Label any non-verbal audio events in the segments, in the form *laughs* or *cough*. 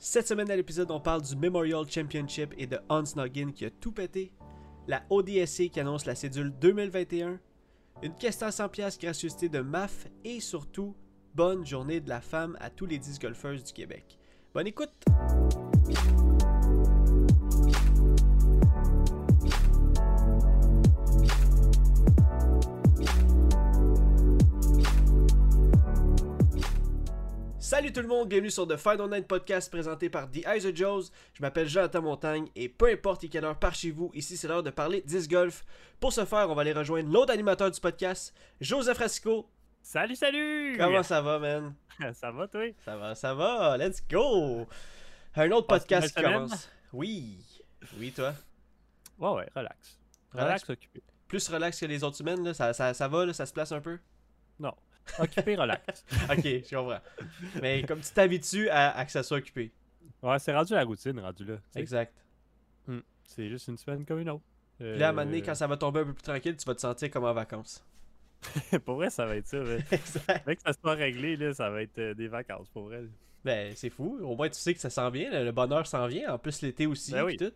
Cette semaine à l'épisode, on parle du Memorial Championship et de Hans Noggin qui a tout pété, la ODSC qui annonce la cédule 2021, une question à 100 pièces gracieuseté de MAF et surtout, bonne journée de la femme à tous les 10 golfeurs du Québec. Bonne écoute! Salut tout le monde, bienvenue sur The Fight Online Podcast présenté par The Eyes of Joes. Je m'appelle Jonathan Montagne et peu importe quelle heure par chez vous, ici c'est l'heure de parler 10 golf. Pour ce faire, on va aller rejoindre l'autre animateur du podcast, Joseph Rasco. Salut, salut! Comment ça va, man? *laughs* ça va, toi? Ça va, ça va, let's go! Un autre Passe podcast qui commence. Oui, oui, toi? Ouais, ouais, relax. Relax? Relax, occupé. Plus relax que les autres semaines, là? Ça, ça, ça va, là, ça se place un peu? Non. Occupé, relax. *laughs* Ok, je comprends. Mais comme tu t'habitues à, à que ça soit occupé. Ouais, c'est rendu la routine, rendu là. Exact. C'est juste une semaine comme une autre. Euh, Puis là, à un moment donné, quand ça va tomber un peu plus tranquille, tu vas te sentir comme en vacances. *laughs* pour vrai, ça va être ça. mais *laughs* exact. Dès que ça soit réglé, là, ça va être euh, des vacances, pour vrai. Ben, c'est fou. Au moins, tu sais que ça s'en vient. là. Le bonheur s'en vient. En plus, l'été aussi. Ben oui. tout.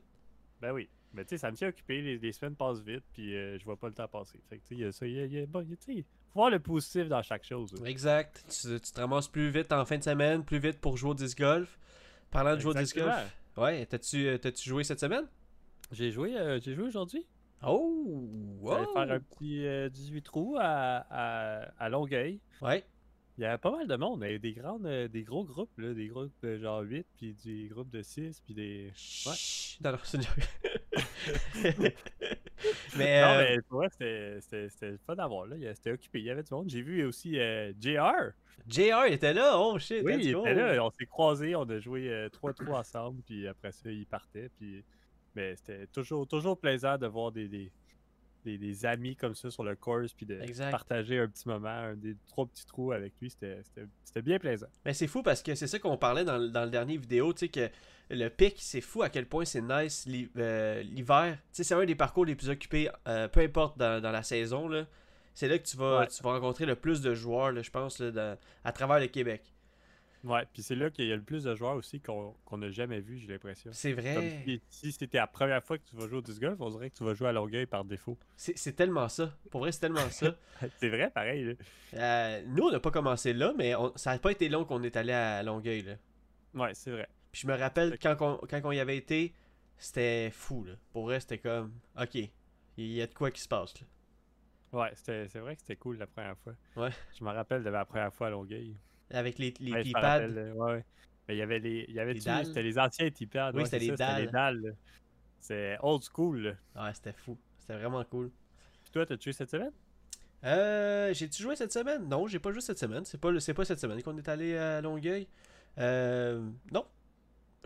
Ben oui. Mais tu sais, ça me tient occupé, les, les semaines passent vite, puis euh, je vois pas le temps passer. Fait que tu sais, il y a ça, il y a, y a- bon, y a- voir le positif dans chaque chose. là. Exact. Tu, tu te ramasses plus vite en fin de semaine, plus vite pour jouer au disc golf. Parlant de jouer au disc golf. Ouais, t'as-tu euh, t'as-tu joué cette semaine? J'ai joué, euh, j'ai joué aujourd'hui. Oh! J'allais wow. faire un petit euh, 18 trous à, à, à Longueuil. Ouais. Il y avait pas mal de monde. Il y avait des, grandes, euh, des gros groupes, là, des groupes de genre 8, puis des groupes de 6, puis des. Chut. Non, non, c'est. *laughs* *laughs* *laughs* mais, Non, euh, mais pour c'était- fun d'avoir là. C'était occupé. Il y avait du monde. J'ai vu aussi euh, JR. JR il était là. Oh shit. Oui, il était là. On s'est croisés. On a joué 3 trous ensemble, puis après ça, il partait. Puis... Mais c'était toujours, toujours plaisant de voir des, des, des, des amis comme ça sur le course, puis de Exact. partager un petit moment, un des trois petits trous avec lui. C'était bien plaisant. Mais c'est fou parce que c'est ça qu'on parlait dans, dans le dernier vidéo, tu sais, que le pic, c'est fou à quel point c'est nice euh, l'hiver. Tu sais, c'est un des parcours les plus occupés, euh, peu importe dans, dans la saison, là. C'est là que tu vas, Ouais. tu vas rencontrer le plus de joueurs, là, je pense, là, dans- à travers le Québec. Ouais, puis c'est là qu'il y a le plus de joueurs aussi qu'on qu'on n'a jamais vu, j'ai l'impression. C'est Comme vrai. si, si c'était la première fois que tu vas jouer au disc golf, on dirait que tu vas jouer à Longueuil par défaut. C'est tellement ça. Pour vrai, c'est tellement ça. *laughs* c'est vrai, pareil. là. Euh, nous, on n'a pas commencé là, mais on- ça n'a pas été long qu'on est allé à Longueuil, là. Ouais, c'est vrai. Puis je me rappelle quand on, quand on y avait été, c'était fou, là. Pour vrai, c'était comme, ok, il y a de quoi qui se passe, là. Ouais, c'était- c'est vrai que c'était cool la première fois. Ouais. Je me rappelle de ma première fois à Longueuil. Avec les, les Ouais, rappelle, euh, ouais. Mais il y avait les. Il y avait. C'était les anciens tipads. Oui, c'était les les dalles. C'est old school. Ouais, c'était fou. C'était vraiment cool. Puis toi, t'as tué cette semaine? Euh, j'ai-tu joué cette semaine? Non, j'ai pas joué cette semaine. C'est pas, pas cette semaine qu'on est allé à Longueuil. Euh, non.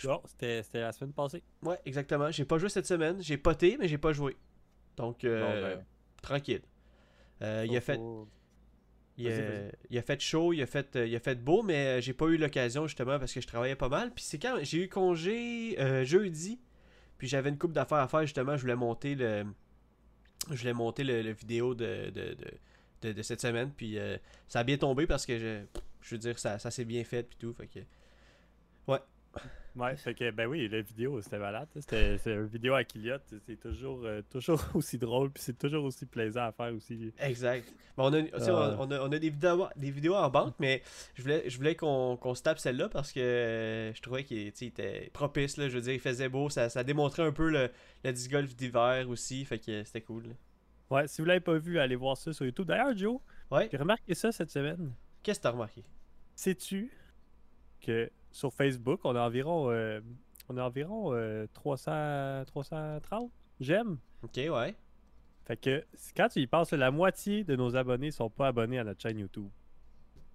Non, c'était c'était la semaine passée. Ouais, exactement. J'ai pas joué cette semaine. J'ai poté, mais j'ai pas joué. Donc, euh, Bon, ben, tranquille. Euh, il, a fait, il, a, Vas-y, vas-y. il a fait chaud, il a fait, euh, il a fait beau, mais euh, j'ai pas eu l'occasion justement parce que je travaillais pas mal. Puis c'est quand j'ai eu congé euh, jeudi, puis j'avais une coupe d'affaires à faire justement. Je voulais monter le, je voulais monter le, vidéo de, de, de, de- de cette semaine. Puis euh, ça a bien tombé parce que je, je veux dire ça, ça s'est bien fait puis tout. Fait que Ouais, fait que, ben oui, la vidéo, c'était malade. C'était une vidéo à Kiliot. C'est toujours, euh, toujours *laughs* aussi drôle, puis c'est toujours aussi plaisant à faire aussi. exact. Bon, on, a, Euh. on a, on a des vidéos, des vidéos en banque, mais je voulais, je voulais qu'on qu'on se tape celle-là parce que euh, je trouvais qu'il était propice. Là, je veux dire, il faisait beau. Ça, ça démontrait un peu le, le disc golf d'hiver aussi. Fait que c'était cool. là. Ouais, si vous l'avez pas vu, allez voir ça sur YouTube. D'ailleurs, Joe, Ouais. j'ai remarqué ça cette semaine. Qu'est-ce que t'as remarqué? Sais-tu que sur Facebook, on a environ, euh, on a environ euh, 300, 330 j'aime. Ok, ouais. Fait que quand tu y penses, la moitié de nos abonnés sont pas abonnés à notre chaîne YouTube.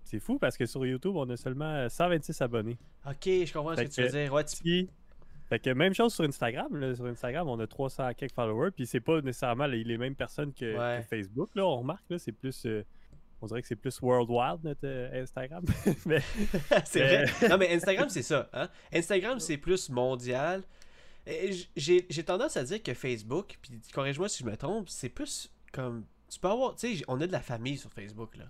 C'est fou parce que sur YouTube, on a seulement euh, 126 abonnés. Ok, je comprends ce que tu veux dire. Ouais, tu- Puis, fait que même chose sur Instagram. là. Sur Instagram, on a 300 quelques followers. Puis c'est pas nécessairement les, les mêmes personnes que, Ouais. que Facebook. Là, on remarque, là, c'est plus. euh, on dirait que c'est plus worldwide notre euh, Instagram. *laughs* Mais *laughs* c'est Euh. vrai. Non, mais Instagram, c'est ça. Hein? *laughs* Instagram, c'est plus mondial. J'ai tendance à dire que Facebook, puis corrige-moi si je me trompe, c'est plus comme. Tu peux avoir. Tu sais, on a de la famille sur Facebook, là.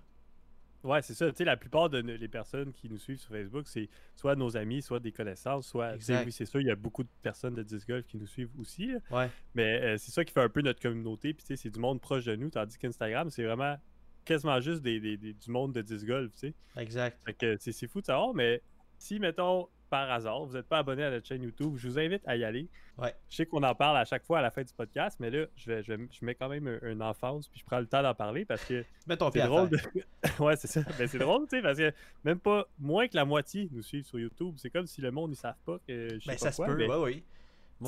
Ouais, c'est ça. Tu sais, la plupart de les personnes qui nous suivent sur Facebook, c'est soit nos amis, soit des connaissances, soit. Oui, c'est sûr, il y a beaucoup de personnes de Disc Golf qui nous suivent aussi. Ouais. Mais euh, c'est ça qui fait un peu notre communauté. Puis, tu sais, c'est du monde proche de nous. Tandis qu'Instagram, c'est vraiment quasiment juste des, du monde de Disc Golf, tu sais. Exact. Fait que c'est fou de savoir, mais si, mettons, par hasard, vous n'êtes pas abonné à notre chaîne YouTube, je vous invite à y aller. Ouais. Je sais qu'on en parle à chaque fois à la fin du podcast, mais là, je, vais, je, mets quand même une enfance, puis je prends le temps d'en parler parce que. *laughs* Mets ton pied drôle. *laughs* ouais, c'est ça. Mais ben, c'est drôle, tu sais, parce que même pas moins que la moitié nous suivent sur YouTube. C'est comme si le monde ne savent pas que je sais ben, pas ça se peut, mais... oui.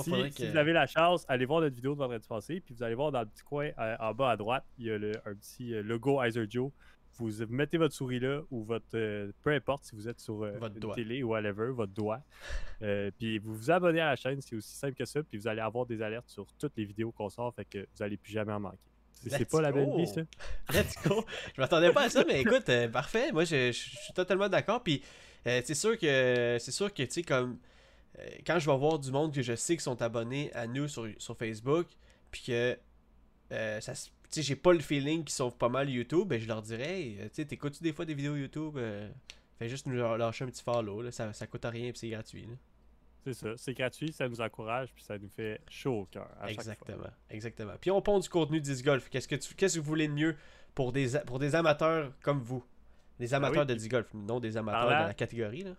Si, vous avez la chance, allez voir notre vidéo de vendredi passé, puis vous allez voir dans le petit coin euh, en bas à droite, il y a le, un petit euh, logo Iser Joe vous mettez votre souris là ou votre. Euh, peu importe si vous êtes sur euh, votre une télé ou whatever, votre doigt. *laughs* Puis vous vous abonnez à la chaîne, c'est aussi simple que ça. Puis vous allez avoir des alertes sur toutes les vidéos qu'on sort, fait que vous n'allez plus jamais en manquer. C'est pas la belle vie, ça. *laughs* Let's go. Je m'attendais pas à ça, mais écoute, parfait. Moi, je, suis totalement d'accord. Puis c'est sûr que, c'est sûr que, tu sais, comme quand je vais voir du monde que je sais qui sont abonnés à nous sur, sur Facebook, puis que ça se sais, j'ai pas le feeling qu'ils sauvent pas mal YouTube, ben je leur dirais, tu sais, t'écoutes-tu des fois des vidéos YouTube euh, Fais juste nous lâcher un petit follow, là, ça, ça coûte rien et c'est gratuit. C'est ça, c'est gratuit, ça nous encourage puis ça nous fait chaud au cœur. Exactement, exactement. Puis on pond du contenu disc golf. Qu'est-ce que tu, qu'est-ce que vous voulez de mieux pour des pour des amateurs comme vous, des amateurs de disc golf, non des amateurs de la catégorie là.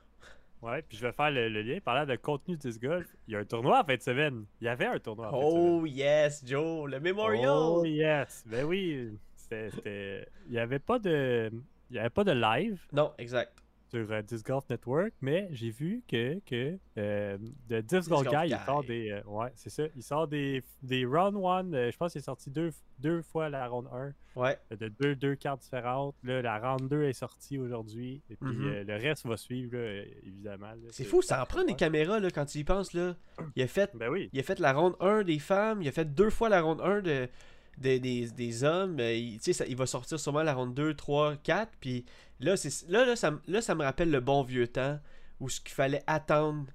Ouais, puis je vais faire le, lien. Parlant de contenu disc golf, il y a un tournoi en fin de semaine. Il y avait un tournoi en fin de semaine. Oh yes, Joe, le Memorial. Oh yes, ben oui. C'était, il n'y avait pas de, il y avait pas de live. Non, exact sur euh, Disc Golf Network, mais j'ai vu que, que euh, de Disc, Golf Guy, il sort des. Euh, ouais, c'est ça. Il sort des, des round 1. je pense qu'il est sorti deux, deux fois la round 1. Ouais. de deux, deux cartes différentes. Là, la round 2 est sortie aujourd'hui. Et puis mm-hmm. le reste va suivre, évidemment. c'est fou, ça en prend des caméras là, quand tu y penses. Là. Il, a fait, ben oui. il a fait la round 1 des femmes. Il a fait deux fois la round 1 de. Des, des, des, hommes, il, ça, il va sortir sûrement la ronde 2, 3, 4, puis Là, là, là, ça, là, ça me rappelle le bon vieux temps où ce qu'il fallait attendre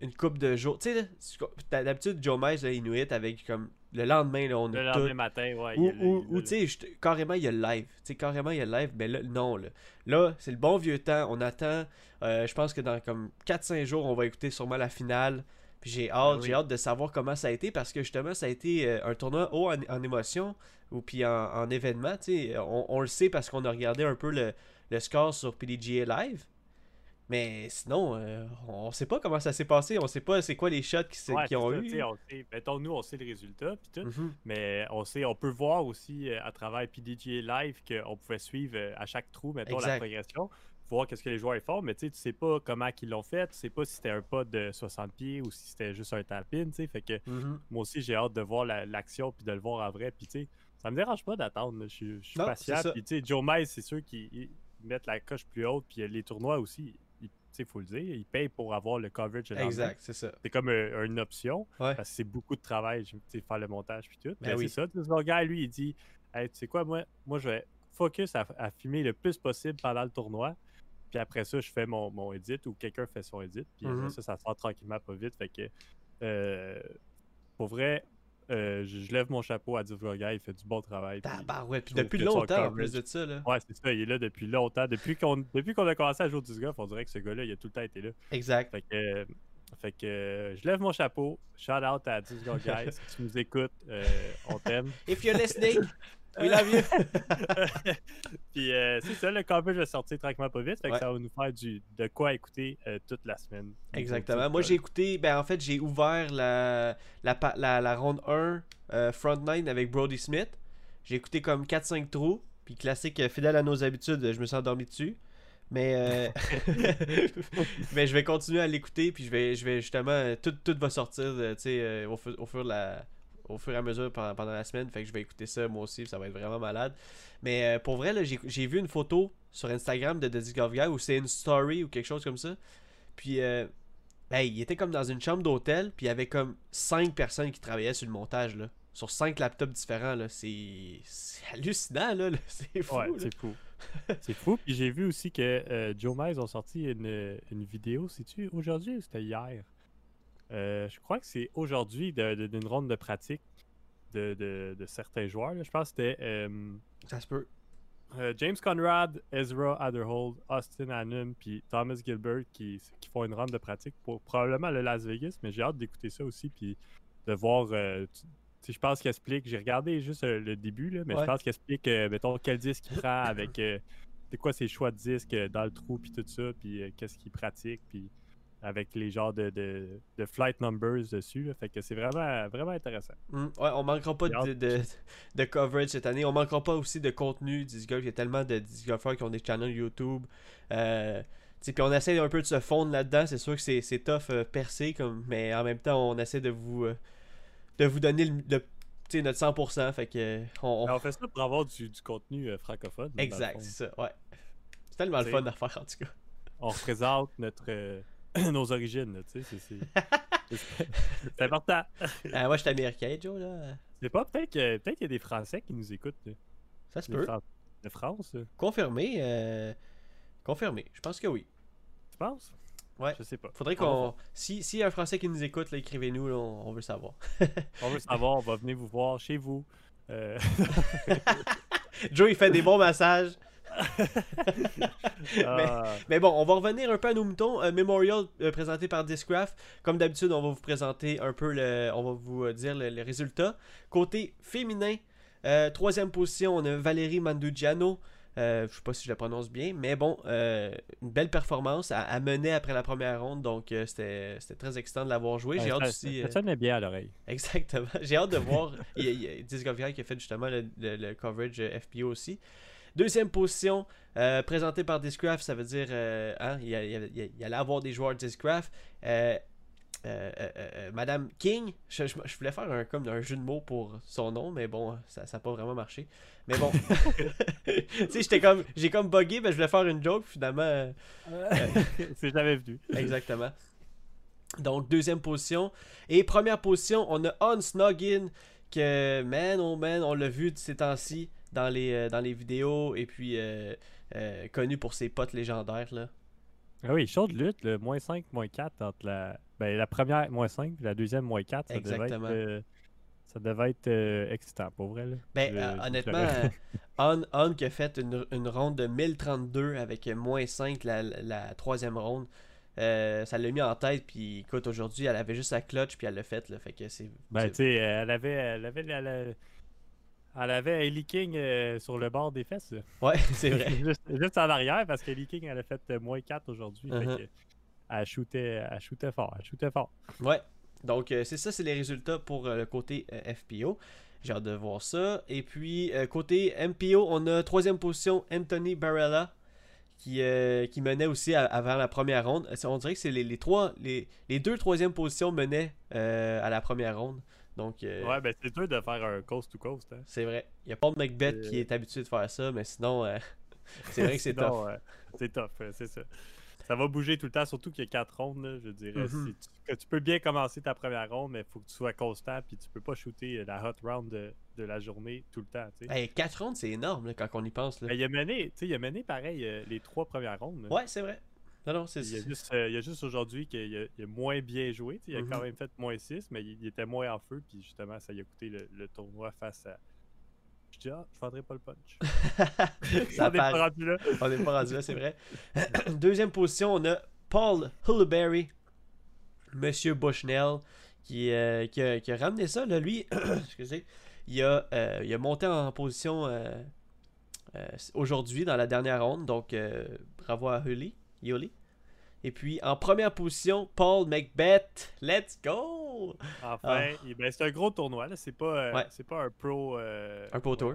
une coupe de jours. Tu sais, d'habitude, Joe Mice, là, Inuit, avec comme le lendemain, là, on le lendemain matin, ouais. Ou, tu sais, carrément, il y a le live. Tu sais, carrément, il y a le live, mais là, non, là. Là, c'est le bon vieux temps. On attend. Euh, je pense que dans comme 4-5 jours, on va écouter sûrement la finale. Puis j'ai hâte, ben j'ai hâte de savoir comment ça a été parce que justement, ça a été euh, un tournoi haut en, émotion ou puis en, événement. Tu sais, on, on, le sait parce qu'on a regardé un peu le, le score sur PDGA Live. Mais sinon, euh, on sait pas comment ça s'est passé. On sait pas c'est quoi les shots qui, ont eu. On mettons, nous, on sait le résultat. tout, mhm. Mais on sait, on peut voir aussi euh, à travers PDGA Live qu'on pouvait suivre euh, à chaque trou, mettons, la progression. Voir qu'est-ce que les joueurs font. Mais tu sais pas comment ils l'ont fait. Tu sais pas si c'était un pas de 60 pieds ou si c'était juste un tapin. Fait que mhm. moi aussi, j'ai hâte de voir l'action puis de le voir en vrai. Puis tu sais, ça me dérange pas d'attendre. Je suis patient. Puis tu sais, Joe Mize, c'est sûr qu'il mettre la coche plus haute. Puis les tournois aussi, il faut le dire, ils payent pour avoir le coverage. exact, c'est ça. C'est comme une option. Parce que c'est beaucoup de travail, faire le montage puis tout. Ben c'est ça. Le gars, lui, il dit hey, Tu sais quoi, moi, moi, je vais focus à, filmer le plus possible pendant le tournoi. Puis après ça, je fais mon, mon edit ou quelqu'un fait son edit. Puis mm-hmm. ça, ça sort tranquillement pas vite. Fait que, euh, pour vrai, euh, je, lève mon chapeau à Divulga, il fait du bon travail. bah ouais, puis depuis longtemps en plus de ça. Là. Ouais, c'est ça, il est là depuis longtemps. Depuis qu'on a commencé à jouer disc golf, on dirait que ce gars-là, il a tout le temps été là. Exact. Fait que, euh, fait que euh, je lève mon chapeau. Shout out à Disc Golf Guys. *laughs* si tu nous écoutes, on t'aime. If you're listening, We love you! Puis euh, c'est ça, le coverage va sortir tranquillement pas vite. Fait que ça va nous faire du, de quoi écouter euh, toute la semaine. Exactement. Moi, j'ai écouté, ben en fait, j'ai ouvert la, la, la, la ronde 1 euh, Front 9 avec Brody Smith. J'ai écouté comme 4-5 trous. Puis classique, fidèle à nos habitudes, je me suis endormi dessus. Mais, *laughs* *laughs* mais je vais continuer à l'écouter. Puis je vais, je vais justement, tout, tout va sortir au, au fur de la au fur et à mesure pendant, la semaine. Fait que je vais écouter ça moi aussi, ça va être vraiment malade. Mais euh, pour vrai, j'ai vu une photo sur Instagram de The Disc Guy où c'est une story ou quelque chose comme ça. Puis, euh, il était comme dans une chambre d'hôtel, puis il y avait comme 5 personnes qui travaillaient sur le montage, là. Sur 5 laptops différents, là. C'est hallucinant, là. *laughs* C'est fou. c'est fou. c'est fou. Puis j'ai vu aussi que euh, Joe Mize ont sorti une, une vidéo, c'est-tu aujourd'hui ou c'était hier? Euh, je crois que c'est aujourd'hui d'une ronde de pratique de, certains joueurs. Je pense que c'était. Euh, ça se peut. euh, James Conrad, Ezra Adderhold, Austin Hannum, puis Thomas Gilbert qui, qui font une ronde de pratique pour probablement le Las Vegas, mais j'ai hâte d'écouter ça aussi, puis de voir. Euh, je pense qu'il explique. J'ai regardé juste le début, là, mais je pense qu'il explique, mettons, quel disque il prend avec. c'est quoi ses choix de disques dans le trou, puis tout ça, puis qu'est-ce qu'il pratique, puis avec les genres de, de, flight numbers dessus. fait que c'est vraiment, vraiment intéressant. Mm, ouais, on manquera pas de, de, coverage cette année. On manquera pas aussi de contenu disc golf. Il y a tellement de disc golfers qui ont des channels YouTube. Euh, puis on essaie un peu de se fondre là-dedans. C'est sûr que c'est tough euh, percer, comme, mais en même temps, on essaie de vous, euh, de vous donner le, notre 100%. Fait que, on, on... fait ça pour avoir du, du contenu euh, francophone. Exact, c'est ça. Ouais. C'est tellement le fun à faire en tout cas. On représente notre *clears throat* nos origines, tu sais, c'est important. Ah, *laughs* moi, je suis américain, Joe, là. C'est pas peut-être qu'il peut y a des Français qui nous écoutent. Ça se peut. De France. Confirmé. Euh... Confirmé. Je pense que oui. Tu penses? Ouais. Je sais pas. Faudrait qu'on. Si, si y a un Français qui nous écoute, écrivez-nous, on, veut savoir. on veut savoir, on va venir vous voir chez vous. Euh... *laughs* Joe, il fait des bons massages. *laughs* Ah. mais, bon, on va revenir un peu à nos moutons. Euh, Memorial euh, présenté par Discraft. Comme d'habitude, on va vous présenter un peu le. On va vous euh, dire les résultats. Côté féminin, troisième position, on a Valérie Mandugiano. je sais pas si je la prononce bien, mais bon, une belle performance à, mener après la première ronde, donc c'était très excitant de l'avoir joué. J'ai hâte aussi. Ça sonne bien à l'oreille. Exactement. *laughs* J'ai hâte de voir. il y a, Discovery qui a fait justement le coverage FPO aussi. Deuxième position, euh, présenté par Discraft, ça veut dire euh, hein, il, y allait avoir des joueurs Discraft. Euh, Madame King, je, voulais faire un, comme un jeu de mots pour son nom, mais bon, ça n'a pas vraiment marché. Mais bon, *laughs* *laughs* tu sais, j'étais comme, j'ai comme bugué, mais je voulais faire une joke, finalement. *laughs* C'est jamais venu. Exactement. Donc, deuxième position. Et première position, on a On Snoggin, que, man, oh man, on l'a vu ces temps-ci dans les, euh, dans les vidéos et puis euh, euh, connu pour ses potes légendaires. Là. Ah oui, show de lutte, le moins 5, moins 4 entre la, ben, la première moins 5 et la deuxième moins 4. Ça Exactement. Devait être, ça devait être excitant, pour vrai. Là. Ben, honnêtement, On, On qui a fait une, une, ronde de 1032 avec moins 5 la, la, troisième ronde. ça l'a mis en tête, puis écoute, aujourd'hui, elle avait juste sa clutch, puis elle l'a fait, là, fait que c'est... Ben, tu sais, elle avait, elle avait, elle, elle avait Ellie King euh, sur le bord des fesses. Ouais, *laughs* c'est vrai. juste, en arrière, parce qu'Ellie King, elle a fait euh, moins 4 aujourd'hui. Uh-huh. Elle shootait, elle shootait fort. Elle shootait fort. Ouais. Donc, euh, c'est ça, c'est les résultats pour le côté FPO. J'ai hâte de voir ça. Et puis, côté MPO, on a troisième position Anthony Barella. Qui, qui menait aussi avant la première ronde. On dirait que c'est les, trois, les, les deux troisième positions menaient à la première ronde. Donc, euh, ouais, ben c'est dur de faire un coast-to-coast. Hein. C'est vrai. Il y a Paul Macbeth qui est habitué de faire ça, mais sinon, euh, *laughs* c'est vrai que c'est tough. c'est tough, c'est ça. Ça va bouger tout le temps, surtout qu'il y a quatre rondes, je dirais. Mm-hmm. tu, peux bien commencer ta première ronde, mais il faut que tu sois constant, puis tu peux pas shooter la hot round de, de la journée tout le temps. Hey, quatre rondes, c'est énorme quand on y pense. Là. Ben, il, a mené, il a mené pareil euh, les trois premières rondes. Ouais, c'est vrai. Non, non, c'est Il y a juste, euh, juste aujourd'hui qu'il a, moins bien joué. Il a quand mhm. même fait moins 6, mais il, était moins en feu. Puis justement, ça lui a coûté le, tournoi face à. Je dis, ah, je vendrai pas le punch. *laughs* *laughs* ça on n'est pas rendu là. on n'est pas rendu là, c'est vrai. *laughs* Deuxième position, on a Paul Hullberry, Monsieur Bushnell, qui, euh, qui, a, qui, a, ramené ça. Là, lui, *clears throat* excusez, il a, euh, il a monté en position aujourd'hui dans la dernière ronde. Donc, bravo à Hully. Yoli. Et puis en première position, Paul Macbeth. Let's go! Enfin, ah. ben, c'est un gros tournoi. C'est pas, euh, c'est pas un pro. Euh, un pro tour.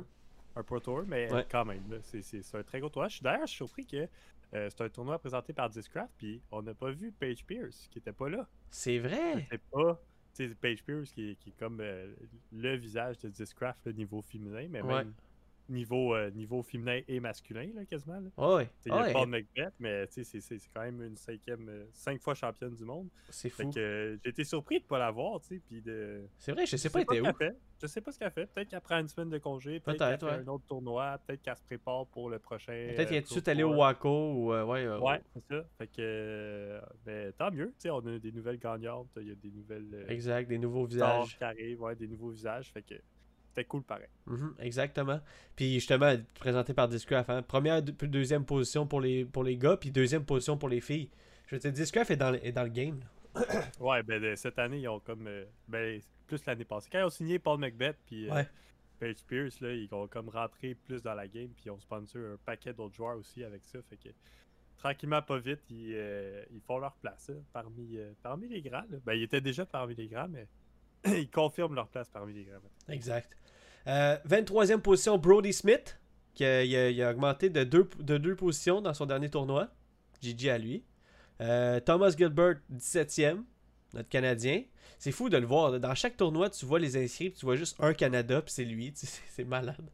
Un pro tour, mais quand même. C'est un très gros tournoi. D'ailleurs, je suis surpris que euh, c'est un tournoi présenté par Discraft. Puis on n'a pas vu Paige Pierce qui était pas là. C'est vrai! C'est pas. Paige Pierce qui, qui est comme le visage de Discraft, le niveau féminin, mais même niveau, euh, niveau féminin et masculin, là, quasiment. Là. Il y a pas de Macbeth, mais c'est quand même une cinquième, euh, cinq fois championne du monde. C'est fou. Euh, j'ai été surpris de ne pas l'avoir, tu sais, de... C'est vrai, je sais pas, était où. Je sais pas ce qu'elle fait. Peut-être qu'elle prend une semaine de congé, peut-être qu'elle fait un autre tournoi, peut-être qu'elle se prépare pour le prochain. Peut-être qu'elle est tout de suite allée au Waco ou ouais. ouais, c'est ça. Fait que ben, tant mieux, tu sais, on a des nouvelles gagnantes, il y a des nouvelles. exact, des nouveaux visages. qui arrivent, ouais, des nouveaux visages. Fait que c'était cool pareil. Mhm, exactement. Puis justement, présenté par Discraft. Hein. Première, deuxième position pour les, pour les gars, puis deuxième position pour les filles. Je veux dire, Discraft est dans, est dans le game. *coughs* ouais, ben cette année, ils ont comme. Euh, ben, plus l'année passée. Quand ils ont signé Paul Macbeth, puis euh, Paige Pierce, là, ils ont comme rentré plus dans la game, puis ils ont sponsor un paquet d'autres joueurs aussi avec ça. Fait que tranquillement, pas vite, ils, euh, ils font leur place parmi, parmi les grands. Ben, ils étaient déjà parmi les grands, mais *coughs* ils confirment leur place parmi les grands. Exact. 23e position, Brody Smith, qui a, augmenté de deux, de deux positions dans son dernier tournoi. GG à lui. Euh, Thomas Gilbert, 17e, notre Canadien. C'est fou de le voir. Dans chaque tournoi, tu vois les inscrits, tu vois juste un Canada, puis c'est lui. *laughs* C'est malade.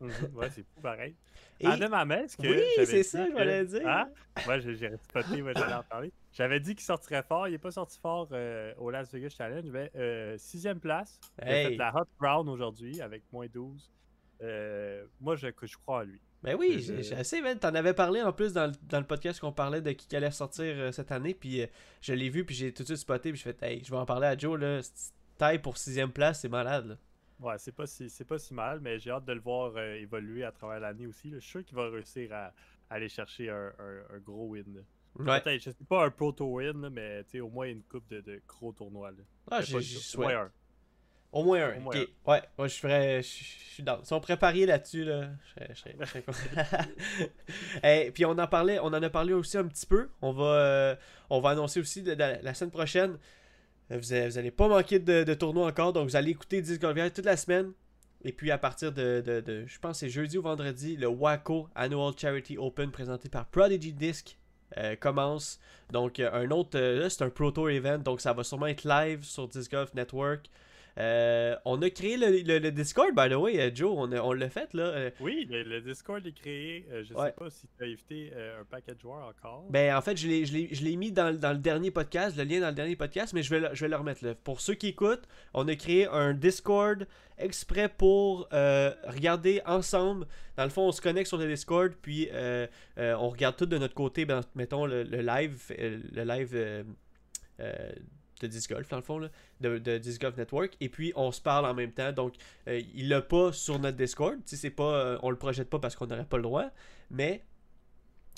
Mhm. ouais, c'est pareil. Et... Adam Ames, que Oui, c'est ça, je voulais dire. Ah, moi, j'ai spoté, moi, j'allais en parler. J'avais dit qu'il sortirait fort. Il n'est pas sorti fort euh, au Las Vegas Challenge. Mais euh, sixième place. Il a fait la Hot Brown aujourd'hui avec moins 12. moi, je, je crois à lui. Ben oui, j'ai assez, Tu T'en avais parlé en plus dans le, podcast qu'on parlait de qui allait sortir euh, cette année. Puis euh, je l'ai vu, puis j'ai tout de suite spoté. Puis je fais, hey, je vais en parler à Joe. Là. Taille pour sixième place, c'est malade. Ouais, c'est pas, si, pas si mal, mais j'ai hâte de le voir euh, évoluer à travers l'année aussi. Je suis sûr qu'il va réussir à, aller chercher un, gros win. Ouais. Je sais pas un proto-win, mais au moins une coupe de, gros tournois. Là. Ah, j'ai au moins un. ok. Ouais, moi je ferais. Je suis dans. Si on préparait là-dessus, là, je serais, je serais, *laughs* puis on en parlait, on en a parlé aussi un petit peu. On va, euh, on va annoncer aussi la, semaine prochaine. Euh, vous allez, vous allez pas manquer de, tournois encore, donc vous allez écouter Disc toute la semaine. Et puis à partir de, je pense c'est jeudi ou vendredi, le WACO Annual Charity Open présenté par Prodigy Disc euh, commence. Donc un autre, là c'est un proto event, donc ça va sûrement être live sur Disc Golf Network. Euh, on a créé le, Discord, by the way, euh, Joe, on, on l'a fait là. Euh. Oui, le, Discord est créé. je sais pas si tu as invité un paquet de joueurs encore. Ben en fait, je l'ai mis dans, le dernier podcast, le lien dans le dernier podcast, mais je vais, je vais le remettre là. Pour ceux qui écoutent, on a créé un Discord exprès pour regarder ensemble. Dans le fond, on se connecte sur le Discord, puis on regarde tout de notre côté, ben, mettons le, live, le live de Disc Golf, dans le fond, de, de Disc Golf Network. Et puis, on se parle en même temps. Donc, euh, il l'a pas sur notre Discord. C'est pas, euh, on le projette pas parce qu'on n'aurait pas le droit. Mais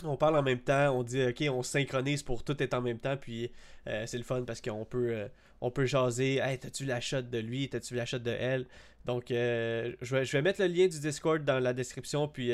on parle en même temps. On dit, OK, on synchronise pour tout être en même temps. Puis, euh, c'est le fun parce qu'on peut, on peut jaser. Hey, t'as-tu la shot de lui? T'as-tu la shot de elle? Donc, je, vais, je vais mettre le lien du Discord dans la description. Puis,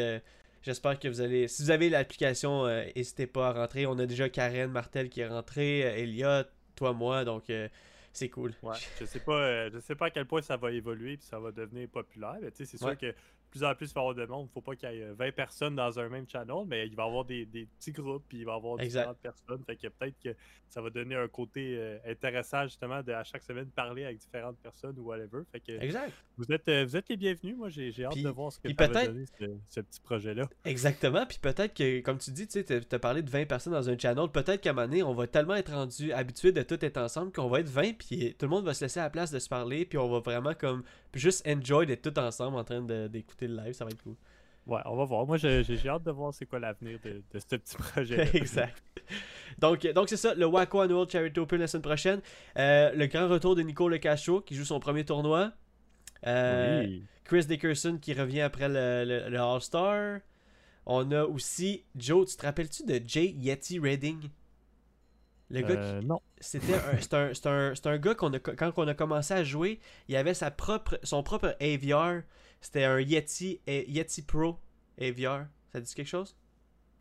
J'espère que vous allez. Si vous avez l'application, n'hésitez pas à rentrer. On a déjà Karen Martel qui est rentrée, Elliot, toi, moi, donc euh, c'est cool. Ouais, je sais pas, euh, je sais pas à quel point ça va évoluer puis ça va devenir populaire. C'est sûr que plus en plus il va y avoir de monde. Il faut pas qu'il y ait 20 euh, personnes dans un même channel, mais il va y avoir des, petits groupes, puis il va y avoir différentes personnes. Fait que peut-être que ça va donner un côté euh, intéressant justement de à chaque semaine parler avec différentes personnes ou whatever. Fait que exact. Vous êtes, euh, vous êtes les bienvenus. Moi, j'ai hâte de voir ce que ça va donner ce, petit projet-là. Exactement. Puis peut-être que, comme tu dis, tu as parlé de 20 personnes dans un channel. Peut-être qu'à un moment donné, on va tellement être rendu habitué de tout être ensemble qu'on va être 20, puis tout le monde va se laisser à la place de se parler, puis on va vraiment comme juste enjoy d'être tout ensemble en train d'écouter le live. Ça va être cool. Ouais, on va voir. Moi, j'ai hâte de voir c'est quoi l'avenir de, de, ce petit projet. *laughs* exact. Donc, donc c'est ça, le Waco Annual Charity Open la semaine prochaine. Euh, le grand retour de Nico Le Castro qui joue son premier tournoi. Euh, oui. Chris Dickerson qui revient après le, le, All-Star. On a aussi, Joe, tu te rappelles-tu de Jay Yeti Redding? Le gars euh, non. C'était un, un, un, gars qu'on a, quand on a commencé à jouer, il avait sa propre, son propre AVR. C'était un Yeti, Yeti Pro AVR. Ça dit quelque chose?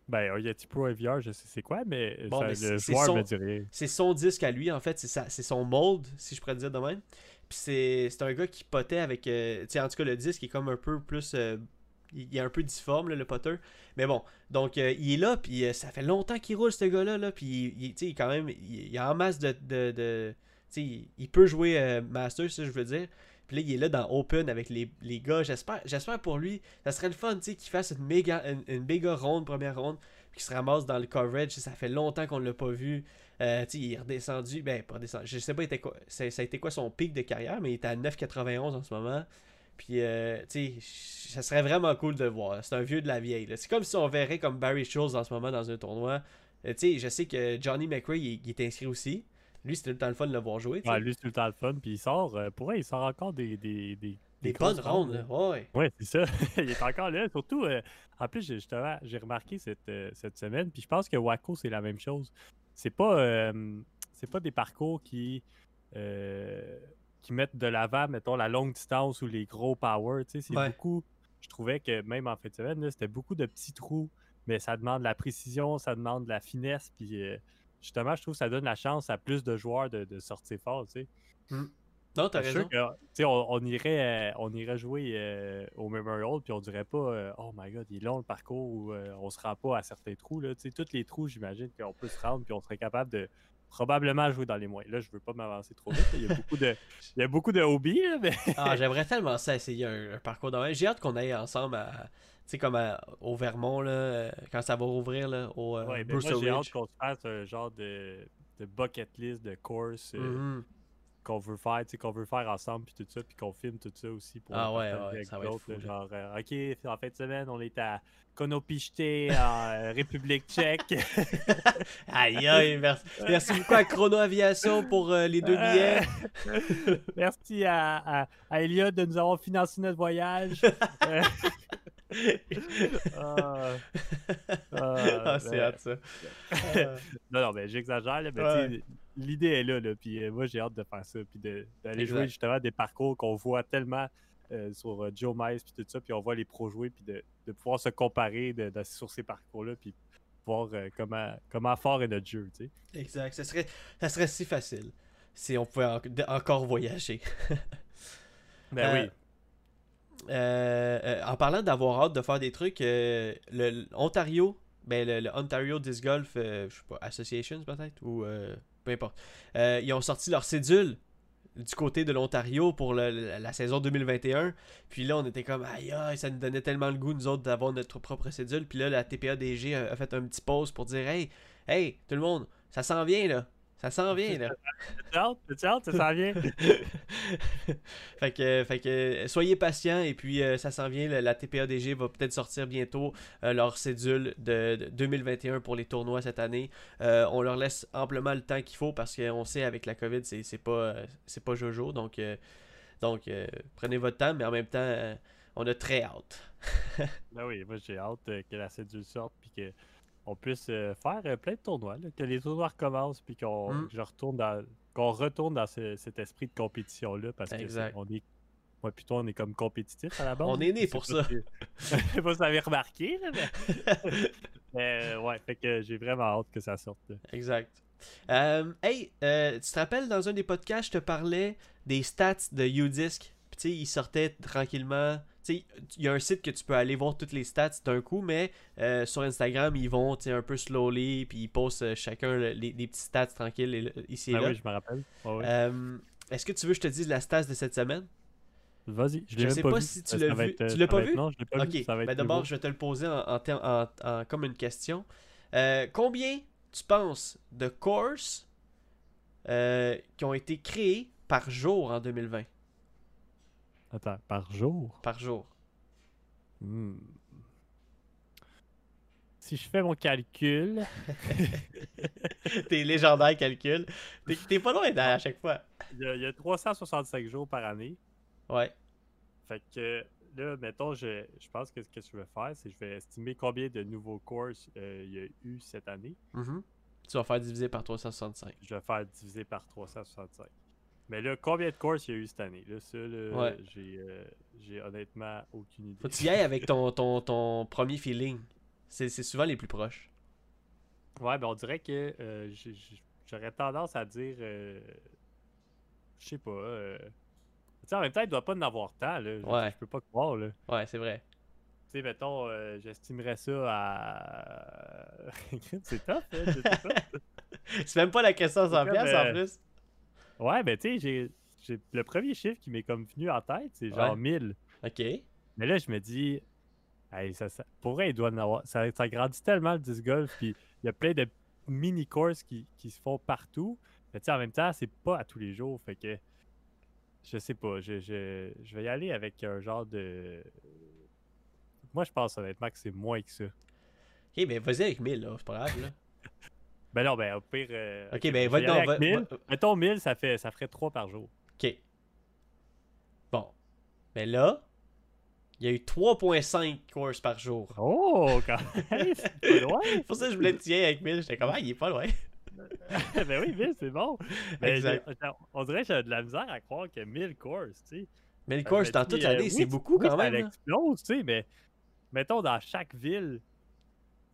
Ben, un Yeti Pro AVR, je sais c'est quoi, mais, le joueur son, me dirait. C'est son disque à lui, en fait. C'est son mold, si je pourrais dire de même. Puis c'est un gars qui potait avec. Euh, en tout cas, le disque est comme un peu plus. Euh, il est un peu difforme, le potter. Mais bon, donc euh, il est là, puis ça fait longtemps qu'il roule, ce gars-là. Là, puis il, il, quand même, il, a en masse de. de, il peut jouer Master, ça je veux dire. Puis là, il est là dans Open avec les, gars. J'espère, pour lui, ça serait le fun, qu'il fasse une méga, une, méga ronde, première ronde, puis qu'il se ramasse dans le coverage. Ça fait longtemps qu'on ne l'a pas vu. Euh, il est redescendu, ben, pas. Je sais pas, était quoi, ça, a été quoi son pic de carrière, mais il est à 9,91 en ce moment. Puis, euh, tu sais, ça serait vraiment cool de le voir. C'est un vieux de la vieille. C'est comme si on verrait comme Barry Schultz en ce moment dans un tournoi. Euh, tu sais, je sais que Johnny McRae, il, il est inscrit aussi. Lui, c'était tout le temps le fun de le voir jouer. Ouais, lui, c'est tout le temps le fun. Puis il sort, euh, pour vrai, il sort encore des, des, des Des, bonnes rondes. Ouais. Ouais, c'est ça. *laughs* il est encore là. Surtout, en plus, justement, j'ai remarqué cette, cette semaine, puis je pense que Waco, c'est la même chose. C'est pas, c'est pas des parcours qui, qui mettent de l'avant, mettons, la longue distance ou les gros power. Tu sais, c'est beaucoup. Je trouvais que même en fin de semaine, c'était beaucoup de petits trous, mais ça demande de la précision, ça demande de la finesse, puis justement, je trouve que ça donne la chance à plus de joueurs de, sortir fort, tu sais. Mmh. Non, t'as raison. on, irait, euh, on irait jouer euh, au Memorial, puis on dirait pas euh, Oh my god, il est long le parcours, ou on se rend pas à certains trous. Là. Tous les trous, j'imagine qu'on peut se rendre, puis on serait capable de probablement jouer dans les mois. Là, je veux pas m'avancer trop vite. Il y a beaucoup de, *laughs* il y a beaucoup de hobbies. mais... ah, j'aimerais tellement ça essayer un, parcours dans J'ai hâte qu'on aille ensemble à. Comme au Vermont, là, quand ça va rouvrir, là, au ouais, ben moi, j'ai hâte qu'on se fasse un genre de, de bucket list de course. Mm-hmm qu'on veut faire, tu sais, qu'on veut faire ensemble, puis tout ça, puis qu'on filme tout ça aussi pour ah ouais, ouais ça va être fou, genre, euh, ok, en fin de semaine, on est à Konopichte en euh, République tchèque. *laughs* aïe, aïe, merci, merci beaucoup à Chrono Aviation pour euh, les deux billets. *laughs* merci à, à, Elliot de nous avoir financé notre voyage. *laughs* *laughs* ah, ah, c'est ben, hâte ça. non, non, mais j'exagère, mais l'idée est là, là puis euh, moi j'ai hâte de faire ça, puis d'aller jouer justement des parcours qu'on voit tellement euh, sur euh, Joe Mice, puis tout ça, puis on voit les pros jouer, puis de, de pouvoir se comparer de, sur ces parcours-là, puis voir comment, comment fort est notre jeu, tu sais. Exact, ça serait, ça serait si facile si on pouvait encore voyager. ben oui. En parlant d'avoir hâte de faire des trucs, le, Ontario, ben le, Ontario Disc Golf, je sais pas, Association peut-être, ou peu importe. Euh, ils ont sorti leur cédule du côté de l'Ontario pour la, saison 2021. Puis là, on était comme, aïe, aïe, ça nous donnait tellement le goût, nous autres, d'avoir notre propre cédule. Puis là, la TPA-DG a, a, fait un petit pause pour dire, hey, hey, tout le monde, ça s'en vient, là. Ça s'en vient, là. Hâte, ça s'en vient. *laughs* fait, que, fait que soyez patients et puis euh, ça s'en vient. La, TPADG va peut-être sortir bientôt euh, leur cédule de, 2021 pour les tournois cette année. Euh, on leur laisse amplement le temps qu'il faut parce qu'on sait avec la COVID, c'est pas, c'est pas Jojo. Donc, donc prenez votre temps, mais en même temps, on a très hâte. *laughs* ben oui, moi j'ai hâte que la cédule sorte puis que on puisse euh, faire euh, plein de tournois, que les tournois recommencent, puis qu'on mm. retourne dans, qu'on retourne dans cet esprit de compétition-là, parce que on est moi, plutôt, on est comme compétitif à la base. On est né pour ça. *laughs* Je sais pas si vous avez remarqué, mais... *laughs* ouais, fait que j'ai vraiment hâte que ça sorte. Exact. Euh, hey, tu te rappelles, dans un des podcasts, je te parlais des stats de Udisk. Puis, tu sais, ils sortaient tranquillement il y a un site que tu peux aller voir toutes les stats d'un coup, mais euh, sur Instagram, ils vont un peu slowly, puis ils postent euh, chacun les, petits stats tranquilles ici et ah là. oui, je me rappelle. Euh, est-ce que tu veux que je te dise la stats de cette semaine? Vas-y, je ne sais pas, si tu l'as vu. tu l'as pas vu? Non, je l'ai pas vu. Ben d'abord, je vais te le poser en, comme une question. combien tu penses de courses qui ont été créés par jour en 2020? Attends, par jour? Par jour. Hmm. Si je fais mon calcul. *laughs* Tes légendaires calculs. T'es pas loin à chaque fois. Il y, a, 365 jours par année. Ouais. Fait que là, mettons, je, je pense que ce que je vais faire, c'est que je vais estimer combien de nouveaux courses euh, il y a eu cette année. Mm-hmm. Tu vas faire diviser par 365. Je vais faire diviser par 365. Mais là, combien de courses il y a eu cette année? Là, ça, là, euh, j'ai, honnêtement aucune idée. Faut que tu y ailles avec ton, ton, ton premier feeling. C'est, souvent les plus proches. Ouais, ben on dirait que euh, j'aurais tendance à dire. Euh, je sais pas. tu sais, en même temps, il doit pas en avoir tant. Là. Ouais. Je peux pas croire. Là. Ouais, c'est vrai. Tu sais, mettons, j'estimerais ça à. *laughs* c'est tough, hein? *laughs* c'est même pas la question sans pièce en plus. Ouais, ben tu sais, j'ai le premier chiffre qui m'est comme venu en tête, c'est genre 1000. OK. Mais là, je me dis, ça, ça, pour vrai, il doit en avoir. Ça, ça grandit tellement le disc golf, puis il y a plein de mini-courses qui, qui, se font partout. Mais tu sais, en même temps, c'est pas à tous les jours, fait que. Je sais pas, je, je, je vais y aller avec un genre de. Moi, je pense honnêtement que c'est moins que ça. Ok, mais vas-y avec 1000, là, c'est pas grave, là. *laughs* Ben non, ben au pire. Euh, ok, ben va dans. 1000. Mettons 1000, ça, fait, ça ferait 3 par jour. Ok. Bon. Mais là, il y a eu 3.5 courses par jour. Oh, quand *laughs* même, c'est pas loin. pour ça que je voulais te tirer avec 1000. J'étais comme, ah, il est pas loin. *laughs* ben oui, 1000, c'est bon. Mais j'ai- on dirait que j'ai de la misère à croire que 1000 courses, tu sais. 1000 Euh, courses dans toute euh, l'année, oui, c'est beaucoup oui, quand ça même. là. explose, tu sais, mais mettons dans chaque ville,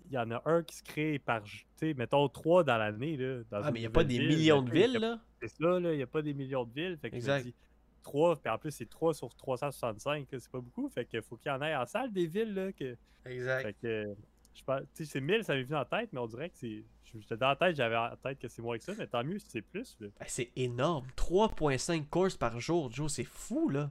il y en a un qui se crée par, tu sais, mettons trois dans l'année, Ah, mais il n'y a pas des ville, millions de villes, là. C'est ça, là, il n'y a pas des millions de villes. Fait que Exact. je me dis, 3, puis en plus, c'est 3 sur 365, là, c'est pas beaucoup. Fait que faut qu'il y en ait en salle des villes, là. Que... Exact. Fait que, je pense, tu sais, c'est 1000, ça m'est venu en tête, mais on dirait que c'est. J'étais dans la tête, j'avais en tête que c'est moins que ça, mais tant mieux si c'est plus. Ben, c'est énorme. 3.5 courses par jour, Joe, c'est fou, là.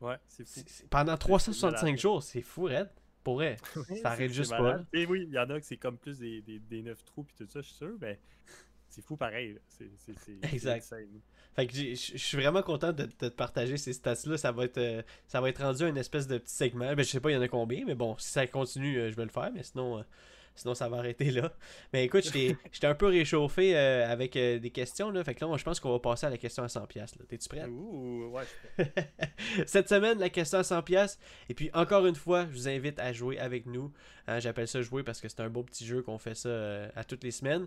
Ouais, c'est fou. Pendant 365 malade. jours, c'est fou, Red. Pour vrai. *laughs* Ça arrête juste pas. Et oui, il y en a que c'est comme plus des, des, des 9 trous puis tout ça, je suis sûr, mais c'est fou pareil. C'est Exact. insane. Fait que je suis vraiment content de, de te partager ces stats-là. Ça va être euh, ça va être rendu un espèce de petit segment. Ben, je sais pas il y en a combien, mais bon, si ça continue, euh, je vais le faire, mais sinon, euh, sinon ça va arrêter là. Mais écoute, j'étais *laughs* un peu réchauffé euh, avec euh, des questions. Là. Fait que là, moi, je pense qu'on va passer à la question à 100$. piastres, là. T'es-tu prêt? Ouh, ouais. *laughs* Cette semaine, la question à 100$. piastres. Et puis, encore une fois, je vous invite à jouer avec nous. Hein, J'appelle ça jouer parce que c'est un beau petit jeu qu'on fait ça euh, à toutes les semaines.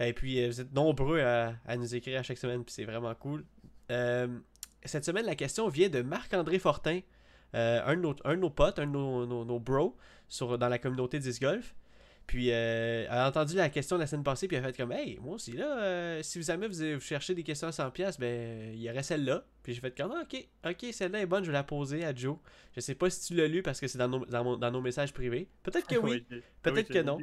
Et puis, vous êtes nombreux à, à nous écrire à chaque semaine, puis c'est vraiment cool. Cette semaine, la question vient de Marc-André Fortin, euh, un, de nos, un de nos potes, un de nos, nos- nos bros sur, dans la communauté 10 Golf. Puis, euh, elle a entendu la question la semaine passée, puis elle a fait comme Hey, moi aussi, là, euh, si vous jamais vous, vous cherchez des questions à 100$, piastres, ben, il y aurait celle-là. Puis j'ai fait comme Ah, Ok, ok, celle-là est bonne, je vais la poser à Joe. Je sais pas si tu l'as lu parce que c'est dans nos, dans, mon- dans nos messages privés. Peut-être que *laughs* oui, peut-être oui, que non.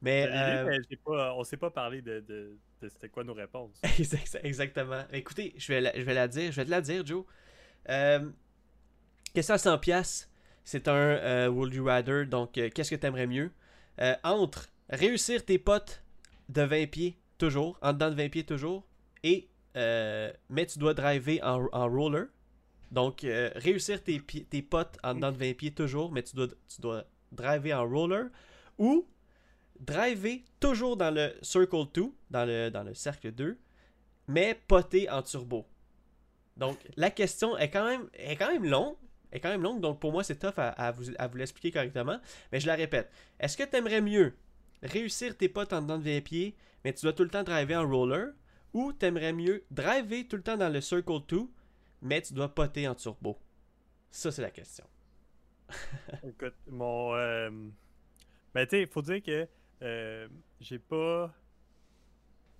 mais. L'ai lu, euh, mais j'ai pas, on s'est pas parlé de, de, de c'était quoi nos réponses. *laughs* Exact- Exactement. Écoutez, je vais, la, je vais la dire. Je vais te la dire, Joe. Euh, question à 100 pièces. C'est un euh, Would You Rather. Donc, euh, qu'est-ce que t'aimerais mieux? Euh, Entre réussir tes potes de 20 pieds toujours, en dedans de 20 pieds toujours, et euh, mais tu dois driver en, en roller. Donc, euh, réussir tes, tes potes en dedans de 20 pieds toujours, mais tu dois, tu dois driver en roller. Ou driver toujours dans le Circle 2, dans le, dans le cercle 2, mais poter en turbo. Donc, la question est quand même, est quand même longue. Est quand même longue, donc pour moi, c'est tough à, à vous, à vous l'expliquer correctement. Mais je la répète. Est-ce que tu aimerais mieux réussir tes potes en dedans de 20 pieds, mais tu dois tout le temps driver en roller, ou t'aimerais mieux driver tout le temps dans le Circle 2, mais tu dois poter en turbo? Ça, c'est la question. *laughs* Écoute, mon. Euh... Ben, tu sais, il faut dire que euh, j'ai pas.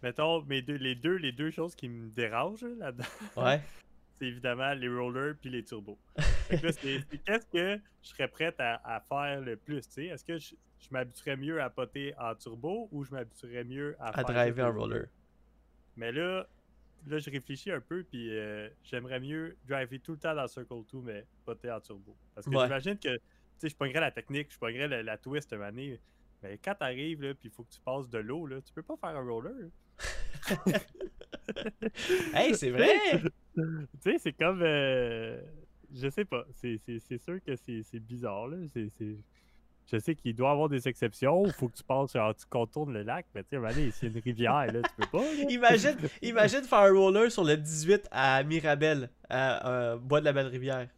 Mettons, mes deux, les, deux, les deux choses qui me dérangent là, là-dedans, Ouais. *laughs* c'est évidemment les rollers puis les turbos. *laughs* C'est qu'est-ce que je serais prête à, à faire le plus, tu sais? Est-ce que je, je m'habituerais mieux à poter en turbo ou je m'habituerais mieux à, À driver en roller. Mais là, là, je réfléchis un peu, puis euh, j'aimerais mieux driver tout le temps dans Circle 2, mais poter en turbo. Parce que Ouais. j'imagine que, tu sais, je pognerais la technique, je pognerais la, la twist une année, mais quand t'arrives, là, puis il faut que tu passes de l'eau, là, tu peux pas faire un roller. *laughs* Hey, c'est vrai! *laughs* tu sais, c'est comme. euh, je sais pas. C'est sûr que c'est bizarre, là. Je sais qu'il doit y avoir des exceptions. Il faut que tu passes, genre, tu contournes le lac, mais tu sais, c'est une rivière, là, tu peux pas. là. imagine, imagine faire un roller sur le 18 à Mirabel, à euh, Bois de la Belle-Rivière.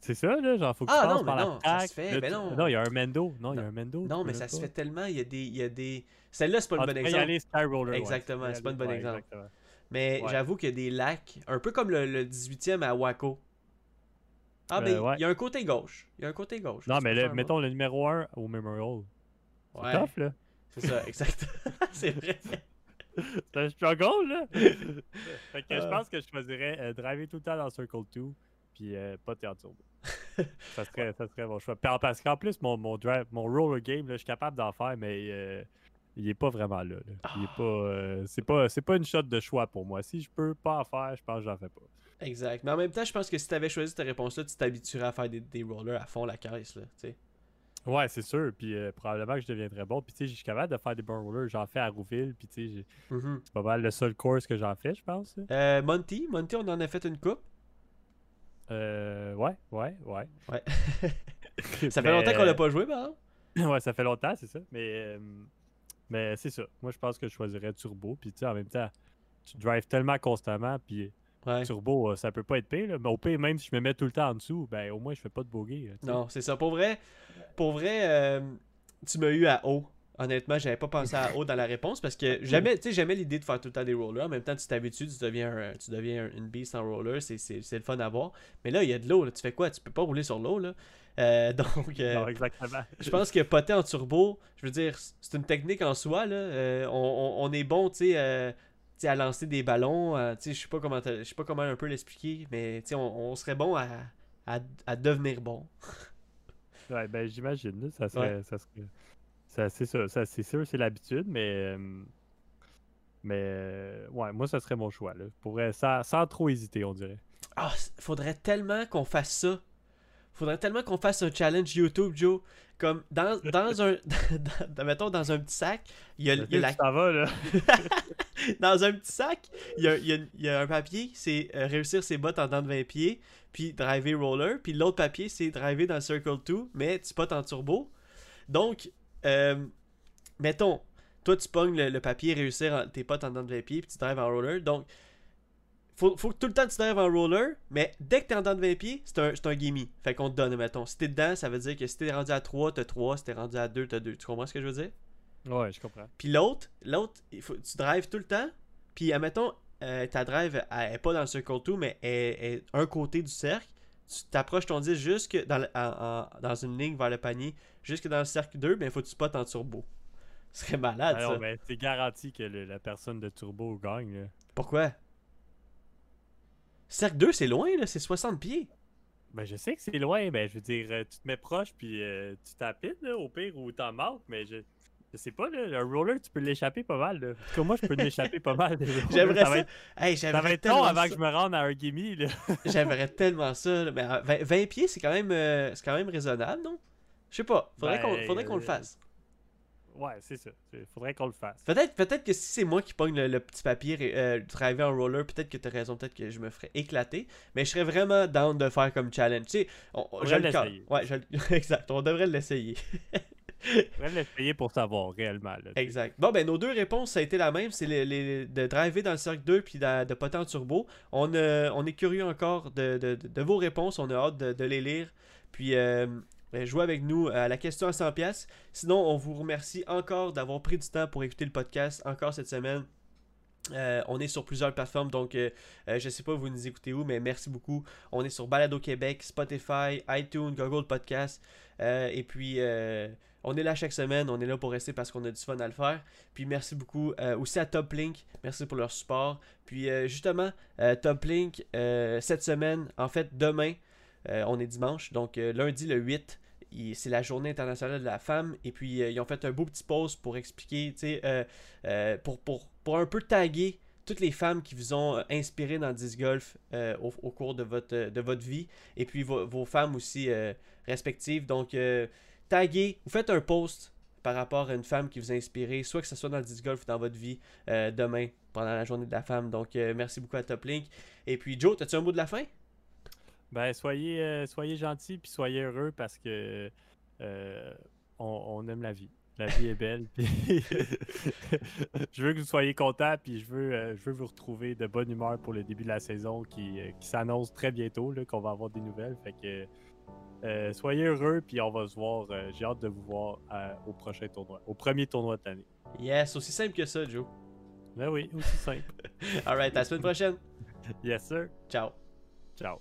C'est ça, là, genre, faut que Ah, tu passes non, par mais la non, ça se fait, là, tu- non. Non, il y a un Mendo. Non, il y a un Mendo. Non, mais ça se fait tellement, il y a des... Il y a des... Celle-là, c'est pas le Ah, bon y exemple. aller Sky Roller, ouais, Exactement, c'est pas le bon ouais, exemple. exactement. Mais Ouais. j'avoue qu'il y a des lacs, un peu comme le, le 18e à Waco. Ah, Euh, ouais. il y a un côté gauche. Il y a un côté gauche. Non, mais le- faire mettons le numéro 1 au Memorial. C'est Ouais, tough, là. c'est ça, *laughs* exact. *laughs* c'est vrai. C'est un struggle, là. *laughs* fait que je Ah. pense que je choisirais euh, driver tout le temps dans Circle 2, puis euh, pas en turbo. ça, serait, ça serait mon choix. Parce qu'en plus, mon, mon, drive, mon roller game, là, je suis capable d'en faire, mais euh, il est pas vraiment là. là. Il est Ah. pas, euh, c'est pas, c'est pas une shot de choix pour moi. Si je peux pas en faire, je pense que j'en fais pas. Exact. Mais en même temps, je pense que si tu avais choisi cette réponse-là, tu t'habituerais à faire des, des rollers à fond la caisse, là, tu sais. Ouais, c'est sûr. Puis euh, probablement que je deviendrais bon. Puis tu sais, je suis capable de faire des bons rollers. J'en fais à Rouville. Puis tu sais, Mhm. c'est pas mal le seul course que j'en fais, je pense. Euh, Monty, Monty, on en a fait une coupe. Euh, ouais, ouais, ouais. Ouais. *laughs* ça fait longtemps qu'on l'a pas joué, par exemple. *laughs* ouais, ça fait longtemps, c'est ça. Mais, euh, mais c'est ça. Moi, je pense que je choisirais Turbo. Puis, tu sais, en même temps, tu drives tellement constamment. Puis, Turbo, ça peut pas être pire. Mais au pire, même si je me mets tout le temps en dessous, ben au moins je fais pas de bogey. Non, c'est ça. Pour vrai, pour vrai tu m'as eu à haut. Honnêtement, j'avais pas pensé à haut dans la réponse parce que *laughs* jamais, tu sais, jamais l'idée de faire tout le temps des rollers. En même temps, tu t'habitues, tu deviens, tu deviens une beast en roller, c'est, le fun à voir. Mais là, il y a de l'eau, tu fais quoi? Tu peux pas rouler sur l'eau, là. Euh, *laughs* donc, euh, exactement. je pense que poter en turbo, je veux dire, c'est une technique en soi, là. Euh, on, est bon, tu sais. À lancer des ballons, je sais pas comment je sais pas comment un peu l'expliquer, mais on, on serait bon à, à, devenir bon. *laughs* ouais, ben j'imagine, ça serait, ça serait c'est sûr, c'est sûr, c'est l'habitude, mais. Mais ouais, moi, ça serait mon choix. Là. Pourrais, sans, sans trop hésiter, on dirait. Ah, faudrait tellement qu'on fasse ça. Faudrait tellement qu'on fasse un challenge YouTube, Joe. Comme dans, dans un. *laughs* dans, mettons, dans un petit sac, il y a, y a la. Ça va, là. *laughs* *laughs* dans un petit sac, il y a, un papier, c'est euh, réussir ses bottes en temps de 20 pieds, puis driver roller. Puis l'autre papier, c'est driver dans Circle 2, mais tu potes en turbo. Donc, euh, mettons, toi, tu pognes le, papier, réussir tes potes en dedans de 20 pieds, puis tu drives en roller. Donc, faut, faut que tout le temps tu drives en roller, mais dès que t'es en dedans de 20 pieds, c'est un, un gimme. Fait qu'on te donne, mettons. Si t'es dedans, ça veut dire que si t'es rendu à 3, t'as 3. Si t'es rendu à 2, t'as 2. Tu comprends ce que je veux dire? Ouais, je comprends. Puis l'autre, l'autre, tu drives tout le temps. Puis, admettons, euh, ta drive, elle, est pas dans le circle 2, mais elle est un côté du cercle tu t'approches ton disque jusque dans, dans une ligne vers le panier, jusque dans le cercle 2, ben il faut que tu spots en turbo. Ce serait malade, ça. Ben, c'est garanti que la personne de turbo gagne. Pourquoi? Cercle 2, c'est loin, là, c'est 60 pieds. Ben, je sais que c'est loin, ben, je veux dire, euh, tu te mets proche, puis euh, tu tapines, au pire, ou t'en manques, mais je, je sais pas, là, le roller, tu peux l'échapper pas mal. Là. En tout cas, moi, je peux l'échapper pas mal. *laughs* J'aimerais ça. Hey, ça va être long avant que je me rende à un gimme. *laughs* J'aimerais tellement ça. Mais 20, pieds, c'est quand, même, euh, quand même raisonnable, non? Je sais pas. Faudrait qu'on faudrait qu'on le euh, fasse. Ouais, c'est ça. Faudrait qu'on le fasse. Peut-être peut que si c'est moi qui pogne le, petit papier euh, driver en roller, peut-être que t'as raison, peut-être que je me ferais éclater. Mais je serais vraiment down de faire comme challenge. Tu sais, on, on je l'essayer. Ouais, *laughs* exact. On devrait l'essayer. *laughs* On l'essayer pour savoir réellement. exact. Bon, ben nos deux réponses, ça a été la même. C'est les, de driver dans le cercle 2 puis de, de poter en turbo. On, euh, on est curieux encore de, vos réponses. On a hâte de, les lire. Puis euh, ben, jouez avec nous à la question à 100$. Sinon, on vous remercie encore d'avoir pris du temps pour écouter le podcast encore cette semaine. Euh, on est sur plusieurs plateformes, donc je je sais pas vous nous écoutez où, mais merci beaucoup. On est sur Balado Québec, Spotify, iTunes, Google Podcast, et puis on est là chaque semaine, on est là pour rester parce qu'on a du fun à le faire. Puis merci beaucoup euh, aussi à Toplink, merci pour leur support. Puis euh, justement, euh, Toplink, cette semaine, en fait demain, on est dimanche, donc lundi le 8, c'est la journée internationale de la femme. Et puis ils ont fait un beau petit pause pour expliquer, tu sais, pour, pour, pour un peu taguer toutes les femmes qui vous ont inspiré dans disc golf au, cours de votre, de votre vie et puis vos, vos femmes aussi respectives. Donc, taguez, vous faites un post par rapport à une femme qui vous a inspiré, soit que ce soit dans le disc golf ou dans votre vie euh, demain, pendant la journée de la femme. Donc, euh, merci beaucoup à Toplink. Et puis, Joe, as-tu un mot de la fin? Ben, soyez, euh, soyez gentils puis soyez heureux parce que on, aime la vie. La vie est belle. *laughs* je veux que vous soyez contents puis je veux, je veux vous retrouver de bonne humeur pour le début de la saison qui, qui s'annonce très bientôt, qu'on va avoir des nouvelles. Fait que euh, soyez heureux, puis on va se voir. Euh, j'ai hâte de vous voir euh, au prochain tournoi, au premier tournoi de l'année. Yes, aussi simple que ça, Joe. Ben oui, aussi simple. *laughs* Alright, à la semaine prochaine. Yes, sir. Ciao. Ciao.